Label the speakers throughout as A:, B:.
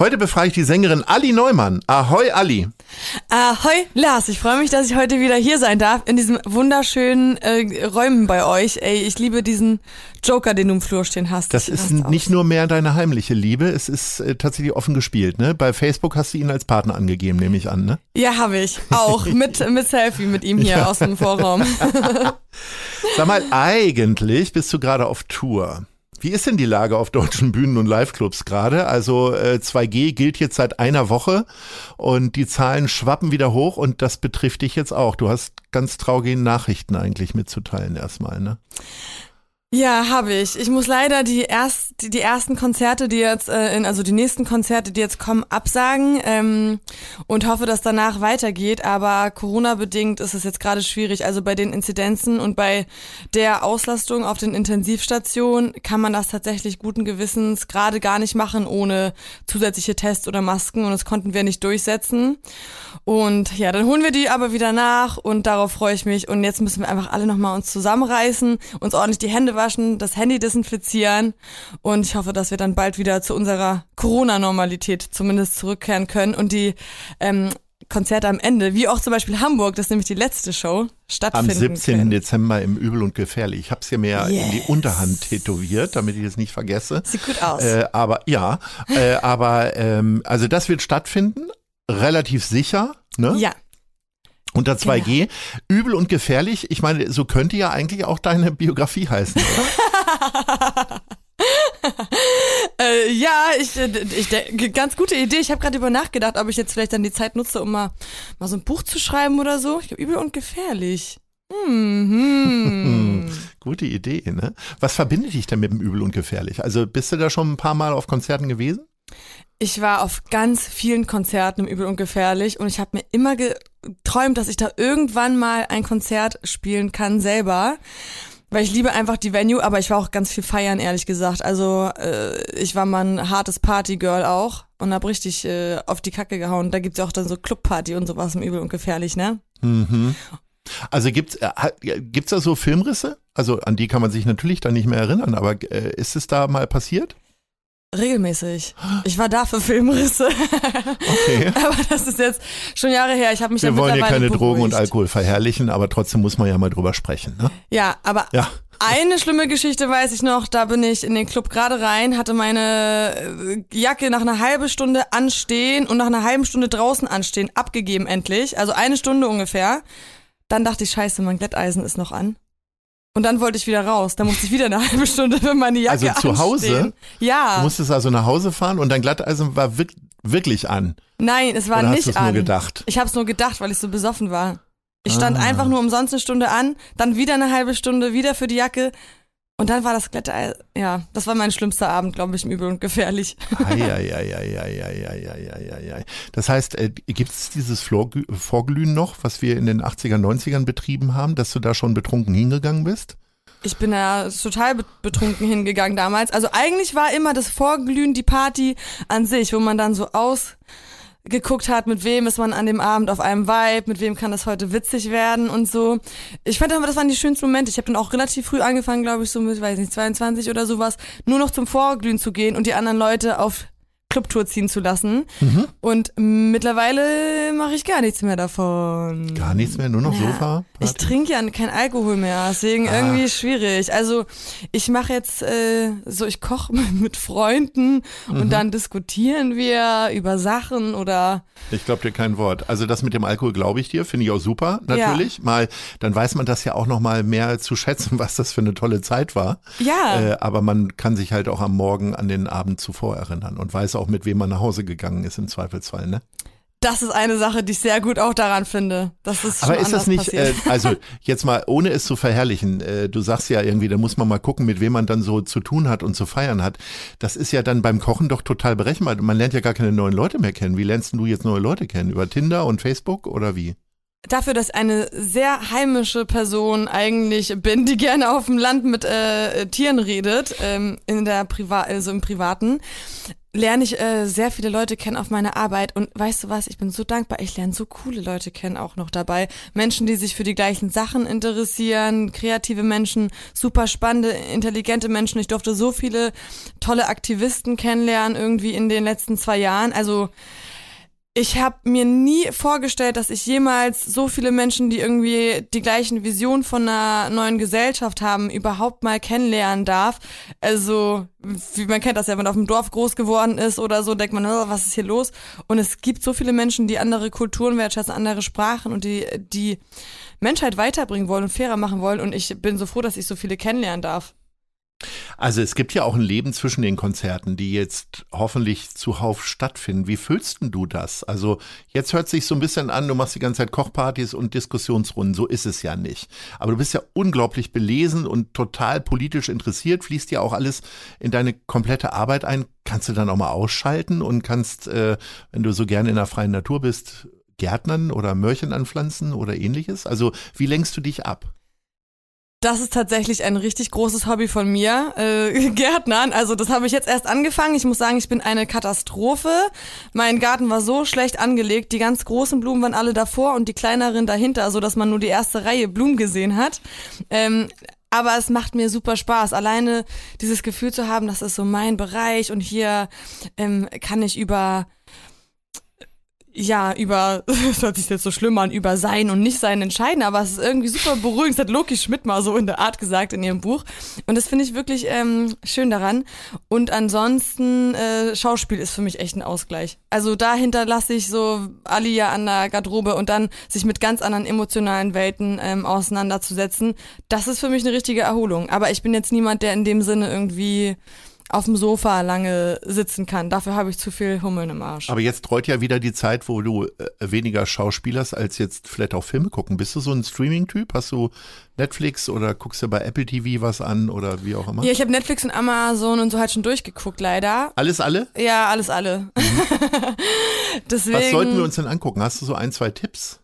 A: Heute befrage ich die Sängerin Ali Neumann. Ahoi, Ali.
B: Ahoi, Lars. Ich freue mich, dass ich heute wieder hier sein darf in diesen wunderschönen äh, Räumen bei euch. Ey, ich liebe diesen Joker, den du im Flur stehen hast.
A: Das ist nicht nur mehr deine heimliche Liebe, es ist äh, tatsächlich offen gespielt. Ne? Bei Facebook hast du ihn als Partner angegeben, nehme ich an. Ne?
B: Ja, habe ich. Auch mit, mit Selfie mit ihm hier aus dem Vorraum.
A: Sag mal, eigentlich bist du gerade auf Tour. Wie ist denn die Lage auf deutschen Bühnen und Liveclubs gerade? Also äh, 2G gilt jetzt seit einer Woche und die Zahlen schwappen wieder hoch und das betrifft dich jetzt auch. Du hast ganz traurige Nachrichten eigentlich mitzuteilen erstmal, ne?
B: Ja, habe ich. Ich muss leider die erst die, die ersten Konzerte, die jetzt äh, in, also die nächsten Konzerte, die jetzt kommen, absagen ähm, und hoffe, dass danach weitergeht. Aber Corona bedingt ist es jetzt gerade schwierig. Also bei den Inzidenzen und bei der Auslastung auf den Intensivstationen kann man das tatsächlich guten Gewissens gerade gar nicht machen ohne zusätzliche Tests oder Masken und das konnten wir nicht durchsetzen. Und ja, dann holen wir die aber wieder nach und darauf freue ich mich. Und jetzt müssen wir einfach alle nochmal uns zusammenreißen, uns ordentlich die Hände waschen waschen, das Handy desinfizieren und ich hoffe, dass wir dann bald wieder zu unserer Corona-Normalität zumindest zurückkehren können und die ähm, Konzerte am Ende, wie auch zum Beispiel Hamburg, das ist nämlich die letzte Show, stattfinden
A: Am 17.
B: Können.
A: Dezember im Übel und Gefährlich. Ich habe es hier mir yes. in die Unterhand tätowiert, damit ich es nicht vergesse.
B: Sieht gut aus.
A: Äh, aber ja, äh, aber ähm, also das wird stattfinden, relativ sicher. Ne?
B: Ja.
A: Unter 2G. Genau. Übel und gefährlich. Ich meine, so könnte ja eigentlich auch deine Biografie heißen, oder?
B: äh, ja, ich, äh, ich, ganz gute Idee. Ich habe gerade über nachgedacht, ob ich jetzt vielleicht dann die Zeit nutze, um mal, mal so ein Buch zu schreiben oder so. Ich glaube, übel und gefährlich. Mhm.
A: Gute Idee, ne? Was verbindet dich denn mit dem Übel und gefährlich? Also bist du da schon ein paar Mal auf Konzerten gewesen?
B: Ich war auf ganz vielen Konzerten im Übel und Gefährlich und ich habe mir immer geträumt, dass ich da irgendwann mal ein Konzert spielen kann selber. Weil ich liebe einfach die Venue, aber ich war auch ganz viel feiern, ehrlich gesagt. Also äh, ich war mal ein hartes Partygirl auch und hab richtig äh, auf die Kacke gehauen. Da gibt's ja auch dann so Clubparty und sowas im Übel und Gefährlich, ne?
A: Mhm. Also gibt's äh, gibt's da so Filmrisse? Also an die kann man sich natürlich dann nicht mehr erinnern, aber äh, ist es da mal passiert?
B: Regelmäßig. Ich war da für Filmrisse. Okay. aber das ist jetzt schon Jahre her. Ich habe mich
A: Wir wollen hier keine
B: beruhigt.
A: Drogen und Alkohol verherrlichen, aber trotzdem muss man ja mal drüber sprechen. Ne?
B: Ja, aber ja. eine schlimme Geschichte weiß ich noch. Da bin ich in den Club gerade rein, hatte meine äh, Jacke nach einer halben Stunde anstehen und nach einer halben Stunde draußen anstehen abgegeben endlich. Also eine Stunde ungefähr. Dann dachte ich, scheiße, mein Glätteisen ist noch an. Und dann wollte ich wieder raus. Da musste ich wieder eine halbe Stunde für meine Jacke
A: Also zu Hause?
B: Ja.
A: Du musstest also nach Hause fahren und dein Glatteisen war wirklich an?
B: Nein, es war
A: Oder
B: nicht
A: hast
B: an.
A: nur gedacht?
B: Ich habe es nur gedacht, weil ich so besoffen war. Ich stand ah. einfach nur umsonst eine Stunde an, dann wieder eine halbe Stunde, wieder für die Jacke. Und dann war das Glätteisen, ja, das war mein schlimmster Abend, glaube ich, im Übel und gefährlich.
A: Eieieiei. Das heißt, äh, gibt es dieses Vorglühen noch, was wir in den 80er, 90ern betrieben haben, dass du da schon betrunken hingegangen bist?
B: Ich bin ja total betrunken hingegangen damals. Also eigentlich war immer das Vorglühen die Party an sich, wo man dann so ausgeguckt hat, mit wem ist man an dem Abend auf einem Vibe, mit wem kann das heute witzig werden und so. Ich fand aber, das waren die schönsten Momente. Ich habe dann auch relativ früh angefangen, glaube ich, so mit, weiß nicht, 22 oder sowas, nur noch zum Vorglühen zu gehen und die anderen Leute auf Clubtour ziehen zu lassen.
A: Mhm.
B: Und mittlerweile mache ich gar nichts mehr davon.
A: Gar nichts mehr, nur noch
B: Ja.
A: Sofa.
B: Ich trinke ja kein Alkohol mehr, deswegen
A: Ah.
B: irgendwie schwierig. Also ich mache jetzt äh, so, ich koche mit Freunden
A: Mhm.
B: und dann diskutieren wir über Sachen oder
A: Ich glaube dir kein Wort. Also das mit dem Alkohol glaube ich dir, finde ich auch super, natürlich. Mal, dann weiß man das ja auch noch mal mehr zu schätzen, was das für eine tolle Zeit war.
B: ja.
A: Äh, aber man kann sich halt auch am Morgen an den Abend zuvor erinnern und weiß auch, mit wem man nach Hause gegangen ist im Zweifelsfall, ne?
B: Das ist eine Sache, die ich sehr gut auch daran finde. Das ist
A: Aber ist das nicht, äh, also jetzt mal, ohne es zu verherrlichen, äh, du sagst ja irgendwie, da muss man mal gucken, mit wem man dann so zu tun hat und zu feiern hat. Das ist ja dann beim Kochen doch total berechenbar. Man lernt ja gar keine neuen Leute mehr kennen. Wie lernst du jetzt neue Leute kennen? Über Tinder und Facebook oder wie?
B: Dafür, dass ich eine sehr heimische Person eigentlich bin, die gerne auf dem Land mit äh, Tieren redet, ähm, in der Priva also im Privaten, lerne ich äh, sehr viele Leute kennen auf meiner Arbeit. Und weißt du was, ich bin so dankbar, ich lerne so coole Leute kennen auch noch dabei. Menschen, die sich für die gleichen Sachen interessieren, kreative Menschen, super spannende, intelligente Menschen. Ich durfte so viele tolle Aktivisten kennenlernen irgendwie in den letzten zwei Jahren. Also ich habe mir nie vorgestellt, dass ich jemals so viele Menschen, die irgendwie die gleichen Visionen von einer neuen Gesellschaft haben, überhaupt mal kennenlernen darf. Also, wie man kennt das ja, wenn man auf dem Dorf groß geworden ist oder so, denkt man, oh, was ist hier los? Und es gibt so viele Menschen, die andere Kulturen wertschätzen, andere Sprachen und die die Menschheit weiterbringen wollen und fairer machen wollen. Und ich bin so froh, dass ich so viele kennenlernen darf.
A: Also es gibt ja auch ein Leben zwischen den Konzerten, die jetzt hoffentlich zuhauf stattfinden. Wie fühlst denn du das? Also jetzt hört sich so ein bisschen an, du machst die ganze Zeit Kochpartys und Diskussionsrunden. So ist es ja nicht. Aber du bist ja unglaublich belesen und total politisch interessiert, fließt ja auch alles in deine komplette Arbeit ein. Kannst du dann auch mal ausschalten und kannst, äh, wenn du so gerne in der freien Natur bist, Gärtnern oder Mörchen anpflanzen oder ähnliches? Also wie lenkst du dich ab?
B: Das ist tatsächlich ein richtig großes Hobby von mir, äh, Gärtnern. Also das habe ich jetzt erst angefangen. Ich muss sagen, ich bin eine Katastrophe. Mein Garten war so schlecht angelegt. Die ganz großen Blumen waren alle davor und die kleineren dahinter, so dass man nur die erste Reihe Blumen gesehen hat. Ähm, aber es macht mir super Spaß, alleine dieses Gefühl zu haben, das ist so mein Bereich und hier ähm, kann ich über ja, über, das hört sich jetzt so schlimm an, über Sein und Nicht-Sein entscheiden, aber es ist irgendwie super beruhigend. Das hat Loki Schmidt mal so in der Art gesagt in ihrem Buch. Und das finde ich wirklich ähm, schön daran. Und ansonsten, äh, Schauspiel ist für mich echt ein Ausgleich. Also dahinter lasse ich so Alia an der Garderobe und dann sich mit ganz anderen emotionalen Welten ähm, auseinanderzusetzen. Das ist für mich eine richtige Erholung. Aber ich bin jetzt niemand, der in dem Sinne irgendwie auf dem Sofa lange sitzen kann. Dafür habe ich zu viel Hummeln im Arsch.
A: Aber jetzt rollt ja wieder die Zeit, wo du äh, weniger Schauspielerst, als jetzt vielleicht auch Filme gucken. Bist du so ein Streaming-Typ? Hast du Netflix oder guckst du bei Apple TV was an oder wie auch immer?
B: Ja, ich habe Netflix und Amazon und so halt schon durchgeguckt, leider.
A: Alles alle?
B: Ja, alles alle. Deswegen.
A: Was sollten wir uns denn angucken? Hast du so ein, zwei Tipps?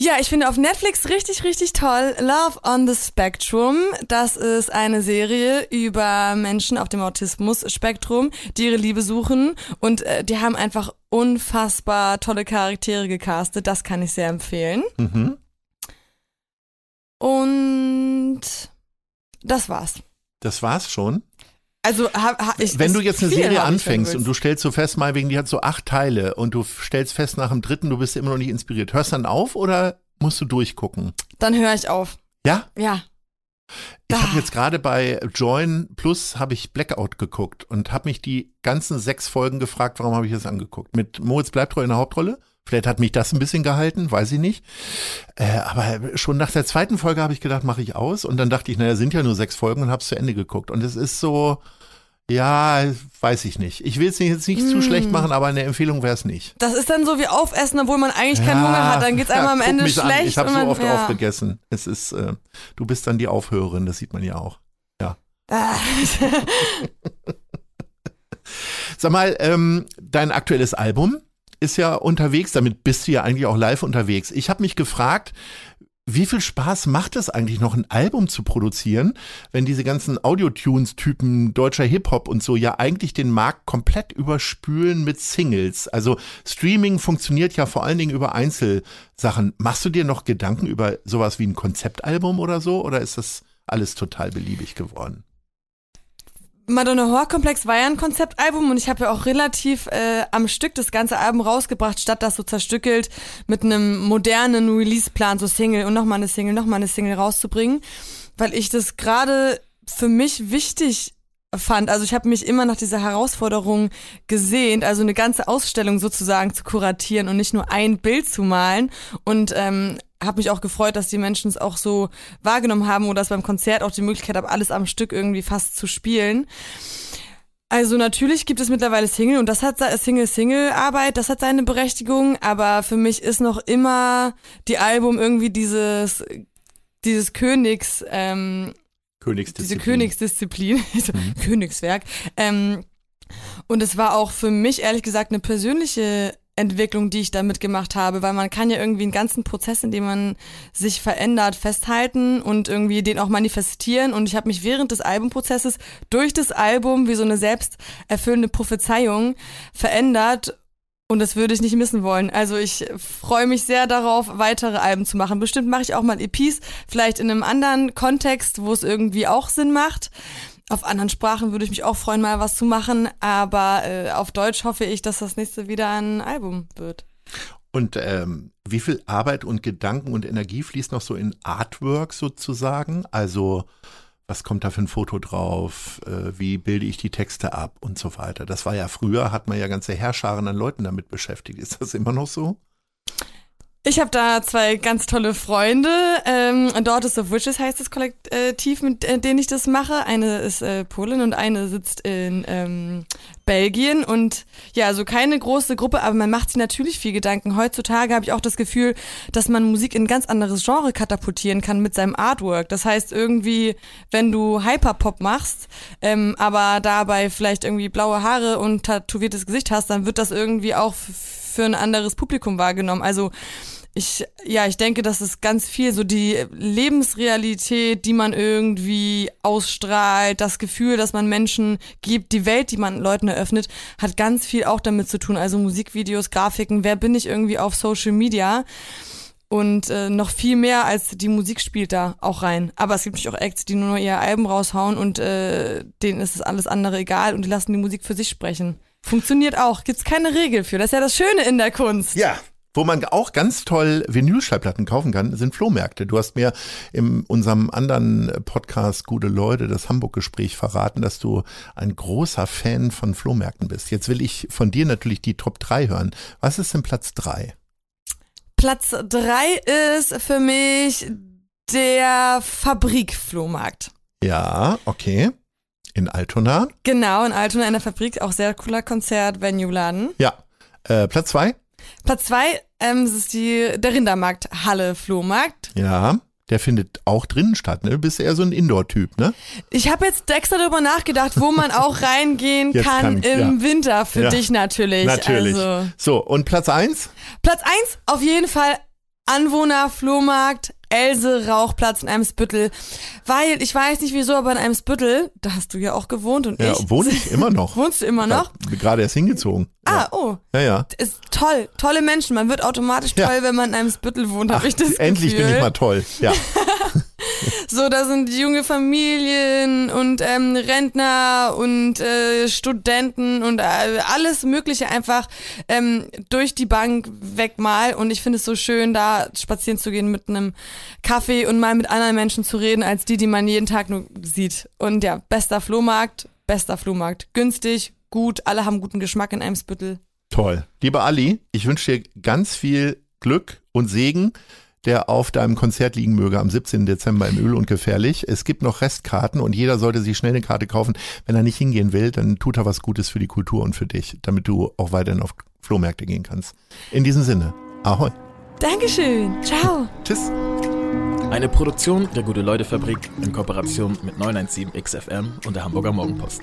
B: Ja, ich finde auf Netflix richtig, richtig toll Love on the Spectrum. Das ist eine Serie über Menschen auf dem Autismus-Spektrum, die ihre Liebe suchen und äh, die haben einfach unfassbar tolle Charaktere gecastet. Das kann ich sehr empfehlen.
A: Mhm.
B: Und das war's.
A: Das war's schon.
B: Also ha, ha, ich,
A: Wenn du jetzt eine Serie anfängst und du stellst so fest, mal wegen die hat so acht Teile und du stellst fest nach dem dritten, du bist immer noch nicht inspiriert. Hörst dann auf oder musst du durchgucken?
B: dann höre ich auf.
A: Ja?
B: Ja.
A: Ich habe jetzt gerade bei Join Plus habe ich Blackout geguckt und habe mich die ganzen sechs Folgen gefragt, warum habe ich das angeguckt? Mit Moritz Bleibtreu in der Hauptrolle. Vielleicht hat mich das ein bisschen gehalten, weiß ich nicht. Äh, aber schon nach der zweiten Folge habe ich gedacht, mache ich aus. Und dann dachte ich, naja, sind ja nur sechs Folgen und habe es zu Ende geguckt. Und es ist so, ja, weiß ich nicht. Ich will es jetzt nicht
B: Mm.
A: zu schlecht machen, aber eine Empfehlung wäre es nicht.
B: Das ist dann so wie Aufessen, obwohl man eigentlich keinen Hunger hat. Dann geht's einem am
A: guck
B: Ende
A: mich
B: schlecht.
A: An. Ich habe so oft
B: ja.
A: aufgegessen. Es ist, äh, du bist dann die Aufhörerin, das sieht man ja auch.
B: Ah.
A: Sag mal, ähm, dein aktuelles Album ist ja unterwegs, damit bist du ja eigentlich auch live unterwegs. Ich habe mich gefragt, wie viel Spaß macht es eigentlich noch, ein Album zu produzieren, wenn diese ganzen Audio-Tunes-Typen deutscher Hip-Hop und so ja eigentlich den Markt komplett überspülen mit Singles? Also Streaming funktioniert ja vor allen Dingen über Einzelsachen. Machst du dir noch Gedanken über sowas wie ein Konzeptalbum oder so? Oder ist das alles total beliebig geworden?
B: Madonna Horror Komplex war ja ein Konzeptalbum und ich habe ja auch relativ äh, am Stück das ganze Album rausgebracht, statt das so zerstückelt mit einem modernen Release-Plan, so Single und nochmal eine Single, nochmal eine Single rauszubringen, weil ich das gerade für mich wichtig fand. Also ich habe mich immer nach dieser Herausforderung gesehnt, also eine ganze Ausstellung sozusagen zu kuratieren und nicht nur ein Bild zu malen. Und ähm, habe mich auch gefreut, dass die Menschen es auch so wahrgenommen haben oder dass beim Konzert auch die Möglichkeit habe, alles am Stück irgendwie fast zu spielen. Also natürlich gibt es mittlerweile Single und das hat Single-Single-Arbeit, das hat seine Berechtigung, aber für mich ist noch immer die Album irgendwie dieses dieses Königs ähm,
A: Königsdisziplin.
B: diese Königsdisziplin,
A: Mhm.
B: Königswerk. Ähm, und es war auch für mich ehrlich gesagt eine persönliche Entwicklung, die ich da mitgemacht habe, weil man kann ja irgendwie einen ganzen Prozess, in dem man sich verändert, festhalten und irgendwie den auch manifestieren. Und ich habe mich während des Albumprozesses durch das Album wie so eine selbsterfüllende Prophezeiung verändert und das würde ich nicht missen wollen. Also ich freue mich sehr darauf, weitere Alben zu machen. Bestimmt mache ich auch mal EPs, vielleicht in einem anderen Kontext, wo es irgendwie auch Sinn macht. Auf anderen Sprachen würde ich mich auch freuen, mal was zu machen. Aber äh, auf Deutsch hoffe ich, dass das nächste wieder ein Album wird.
A: Und ähm, wie viel Arbeit und Gedanken und Energie fließt noch so in Artwork sozusagen? Also was kommt da für ein Foto drauf? Äh, wie bilde ich die Texte ab und so weiter? Das war ja früher, hat man ja ganze Herrscharen an Leuten damit beschäftigt. Ist das immer noch so?
B: Ich habe da zwei ganz tolle Freunde. Ähm, Daughters of Witches heißt das Kollektiv, mit äh, denen ich das mache. Eine ist äh, Polin und eine sitzt in ähm, Belgien. Und ja, also keine große Gruppe, aber man macht sich natürlich viel Gedanken. Heutzutage habe ich auch das Gefühl, dass man Musik in ein ganz anderes Genre katapultieren kann mit seinem Artwork. Das heißt irgendwie, wenn du Hyperpop machst, ähm, aber dabei vielleicht irgendwie blaue Haare und tätowiertes Gesicht hast, dann wird das irgendwie auch für ein anderes Publikum wahrgenommen. Also ich, ja, ich denke, das ist ganz viel so die Lebensrealität, die man irgendwie ausstrahlt, das Gefühl, dass man Menschen gibt, die Welt, die man Leuten eröffnet, hat ganz viel auch damit zu tun. Also Musikvideos, Grafiken, wer bin ich irgendwie auf Social Media? Und äh, noch viel mehr als die Musik spielt da auch rein. Aber es gibt natürlich auch Acts, die nur noch ihr Alben raushauen und äh, denen ist das alles andere egal und die lassen die Musik für sich sprechen. Funktioniert auch. Gibt's keine Regel für. Das ist ja das Schöne in der Kunst.
A: Ja. Wo man auch ganz toll Vinylschallplatten kaufen kann, sind Flohmärkte. Du hast mir in unserem anderen Podcast Gute Leute, das Hamburg-Gespräch verraten, dass du ein großer Fan von Flohmärkten bist. Jetzt will ich von dir natürlich die Top 3 hören. Was ist denn Platz 3?
B: Platz 3 ist für mich der Fabrikflohmarkt.
A: Ja, okay. In Altona?
B: Genau, in Altona in der Fabrik, auch sehr cooler Konzert, Venue-Laden.
A: Ja. Äh, Platz 2?
B: Platz 2 ähm, das ist die, der Rindermarkt Halle Flohmarkt.
A: Ja. Der findet auch drinnen statt, ne? Du bist eher so ein Indoor-Typ, ne?
B: Ich habe jetzt extra darüber nachgedacht, wo man auch reingehen kann,
A: kann-
B: im
A: ja.
B: Winter, für
A: Ja.
B: dich natürlich.
A: Natürlich.
B: Also,
A: So, und Platz 1?
B: Platz 1 auf jeden Fall Anwohner Flohmarkt Else Rauchplatz in Eimsbüttel. Weil, ich weiß nicht wieso, aber in Eimsbüttel, da hast du ja auch gewohnt und
A: Ja,
B: ich.
A: wohne ich immer noch.
B: Wohnst du immer noch?
A: Ja, gerade erst hingezogen.
B: Ah, oh.
A: Ja, ja.
B: Ist toll. Tolle Menschen. Man wird automatisch
A: Ja.
B: toll, wenn man in Eimsbüttel wohnt, habe ich das
A: Endlich
B: Gefühl.
A: bin ich mal toll. Ja.
B: So, da sind junge Familien und ähm, Rentner und äh, Studenten und äh, alles Mögliche einfach ähm, durch die Bank weg mal. Und ich finde es so schön, da spazieren zu gehen mit einem Kaffee und mal mit anderen Menschen zu reden, als die, die man jeden Tag nur sieht. Und ja, bester Flohmarkt, bester Flohmarkt. Günstig, gut, alle haben guten Geschmack in Eimsbüttel.
A: Toll. Lieber Ali, ich wünsche dir ganz viel Glück und Segen, der auf deinem Konzert liegen möge am 17. Dezember im Öl und Gefährlich. Es gibt noch Restkarten und jeder sollte sich schnell eine Karte kaufen. Wenn er nicht hingehen will, dann tut er was Gutes für die Kultur und für dich, damit du auch weiterhin auf Flohmärkte gehen kannst. In diesem Sinne, ahoi.
B: Dankeschön. Ciao.
A: Tschüss.
C: Eine Produktion der Gute-Leute-Fabrik in Kooperation mit 917XFM und der Hamburger Morgenpost.